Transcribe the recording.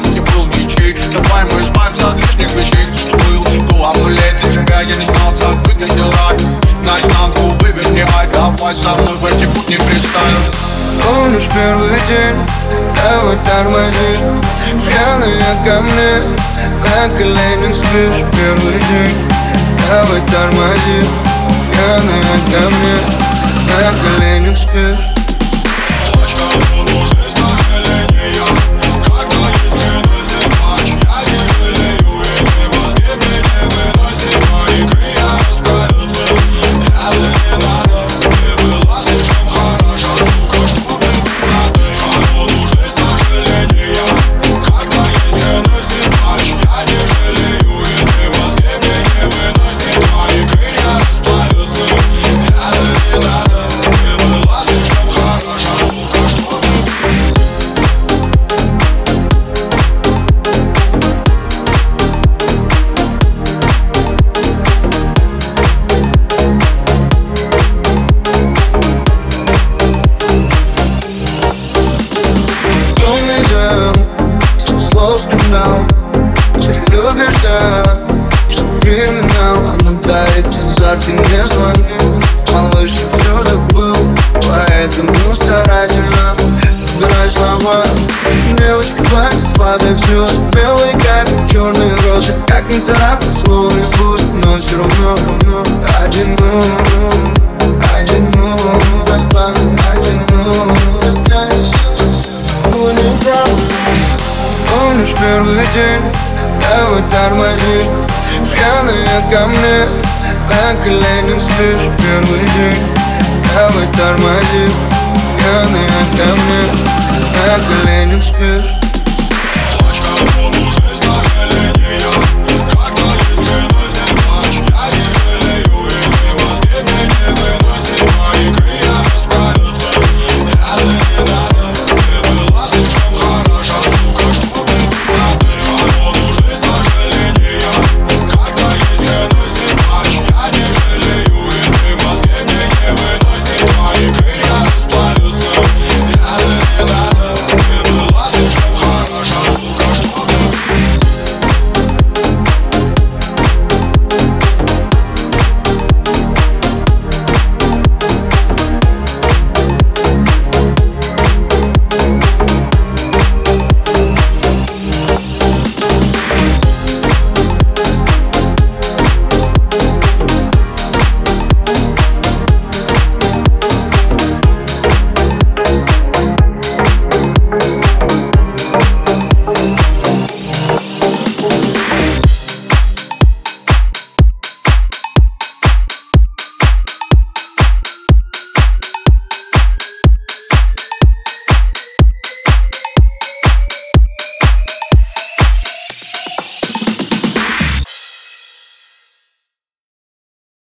ничья, не был ничей Давай мы избавимся от лишних вещей. Все, что был, то обнуляет для тебя Я не знал, как выглядел рай Наизнанку выверни, ай Давай со мной в эти будни представим Помнишь первый день, давай тормозишь Пьяная ко мне, на коленях спишь. Первый день, давай тормозишь Пьяная ко мне, на коленях спишь скандал Ты любишь так, что криминал Она дарит азарт и не звонит Малыш, я все забыл, поэтому старательно Выбирай слова. Девочка плачет, падает слез Белый камень, черные розы Как не царапать, слово не будет Но все равно одиноко Одиноко, одиноко первый день, давай тормозишь Пьяная ко мне, на коленях спишь. Первый день, давай тормозишь Пьяная ко мне, на коленях спишь